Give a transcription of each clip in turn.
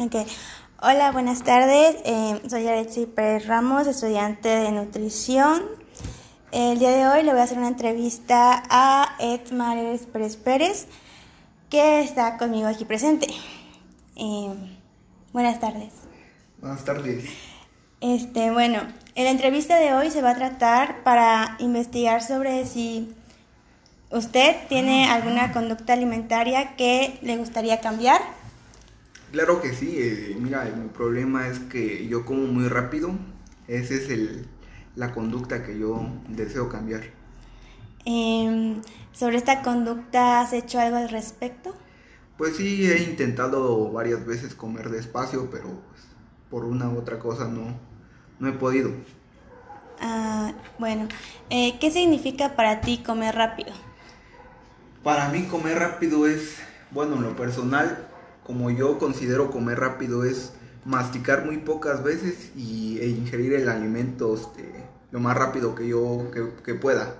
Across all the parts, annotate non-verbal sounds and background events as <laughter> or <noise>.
Okay. Hola, buenas tardes. Eh, soy Alexi Pérez Ramos, estudiante de nutrición. El día de hoy le voy a hacer una entrevista a Ed Mares Pérez Pérez, que está conmigo aquí presente. Eh, buenas tardes. Buenas tardes. Este, bueno, en la entrevista de hoy se va a tratar para investigar sobre si usted tiene alguna conducta alimentaria que le gustaría cambiar Claro que sí, eh, mira, mi problema es que yo como muy rápido, esa es el, la conducta que yo deseo cambiar. Em, ¿Sobre esta conducta has hecho algo al respecto? Pues sí, he intentado varias veces comer despacio, pero pues, por una u otra cosa no, no he podido. Ah, bueno, eh, ¿qué significa para ti comer rápido? Para mí comer rápido es, bueno, en lo personal, como yo considero comer rápido es masticar muy pocas veces y, e ingerir el alimento este, lo más rápido que yo que, pueda.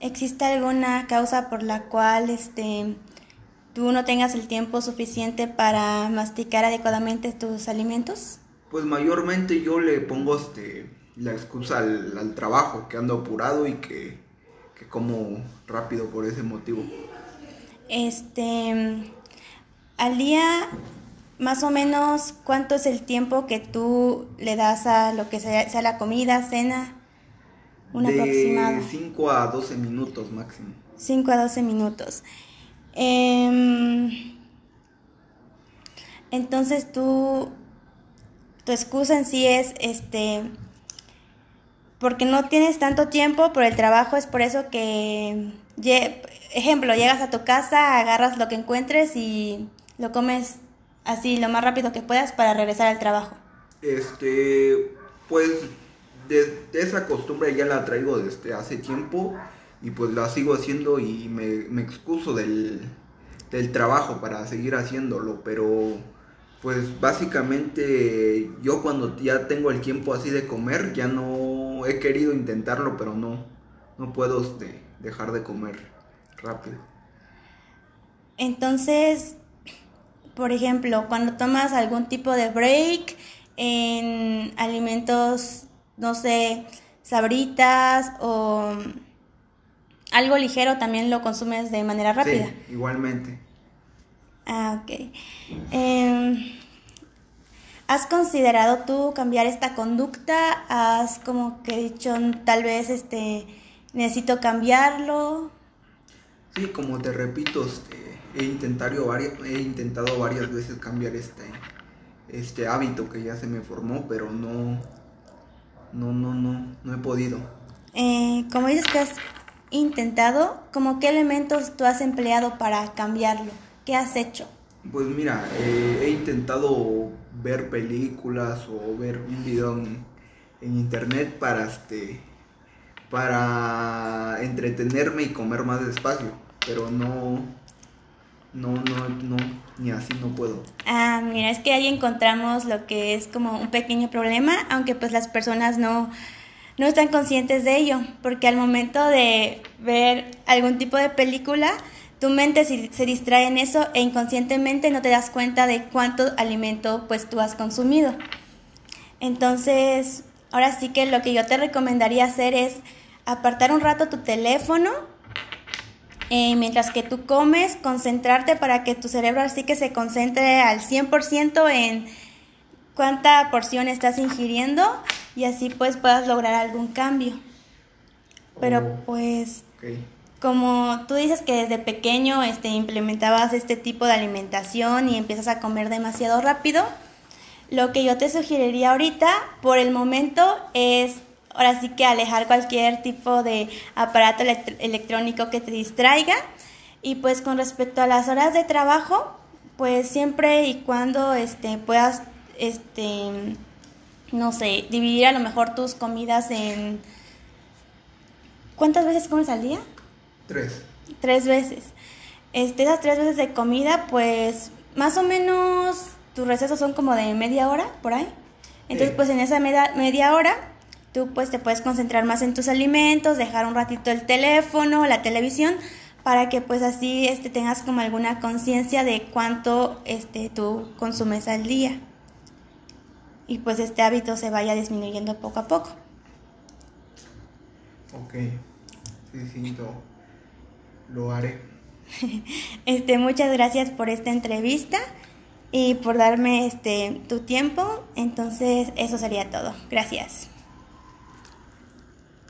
¿Existe alguna causa por la cual este, tú no tengas el tiempo suficiente para masticar adecuadamente tus alimentos? Pues mayormente yo le pongo este, la excusa al, al trabajo, que ando apurado y que, que como rápido por ese motivo. Este, al día, más o menos, ¿cuánto es el tiempo que tú le das a lo que sea, sea la comida, cena? Un de 5 a 12 minutos máximo. 5 a 12 minutos. Em, entonces tú, tu excusa en sí es, este, porque no tienes tanto tiempo por el trabajo, es por eso que, ejemplo, llegas a tu casa, agarras lo que encuentres y lo comes así lo más rápido que puedas para regresar al trabajo? Este, pues de, esa costumbre ya la traigo desde hace tiempo y pues la sigo haciendo y me, me excuso del, del trabajo para seguir haciéndolo, pero pues básicamente yo cuando ya tengo el tiempo así de comer, ya no he querido intentarlo, pero no, no puedo este, dejar de comer rápido. Entonces, por ejemplo, cuando tomas algún tipo de break en alimentos, no sé, sabritas o algo ligero, también lo consumes de manera rápida. Sí, igualmente. Ah, ok. Em, ¿Has considerado tú cambiar esta conducta? ¿Has como que dicho tal vez este necesito cambiarlo? Sí, como te repito, este, he intentado varias, he intentado varias veces cambiar este, este hábito que ya se me formó, pero no, no, no, no, no he podido. Eh, como dices que has intentado, ¿cómo qué elementos tú has empleado para cambiarlo? ¿Qué has hecho? Pues mira, eh, he intentado ver películas o ver un video en, en internet para este para entretenerme y comer más despacio, pero no no, no, no, ni así no puedo. Ah, mira, es que ahí encontramos lo que es como un pequeño problema, aunque pues las personas no, no están conscientes de ello, porque al momento de ver algún tipo de película, tu mente se distrae en eso e inconscientemente no te das cuenta de cuánto alimento pues tú has consumido. Entonces, ahora sí que lo que yo te recomendaría hacer es apartar un rato tu teléfono eh, mientras que tú comes, concentrarte para que tu cerebro así que se concentre al 100% en cuánta porción estás ingiriendo y así pues puedas lograr algún cambio. Pero oh, pues como tú dices que desde pequeño este, implementabas este tipo de alimentación y empiezas a comer demasiado rápido, lo que yo te sugeriría ahorita por el momento es ahora sí que alejar cualquier tipo de aparato electrónico que te distraiga. Y pues con respecto a las horas de trabajo, pues siempre y cuando este, puedas, este, no sé, dividir a lo mejor tus comidas en... ¿Cuántas veces comes al día? Tres. Tres veces. Este, esas tres veces de comida, pues más o menos tus recesos son como de media hora, por ahí. Entonces, pues en esa media, media hora Tú pues te puedes concentrar más en tus alimentos, dejar un ratito el teléfono, la televisión, para que pues así este, tengas como alguna conciencia de cuánto este, tú consumes al día y pues este hábito se vaya disminuyendo poco a poco. Ok, sí, sí, lo, haré. <laughs> este, muchas gracias por esta entrevista y por darme este tu tiempo. Entonces, eso sería todo. Gracias.